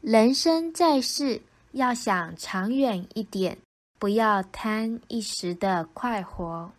人生在世要想长远一点不要贪一时的快活。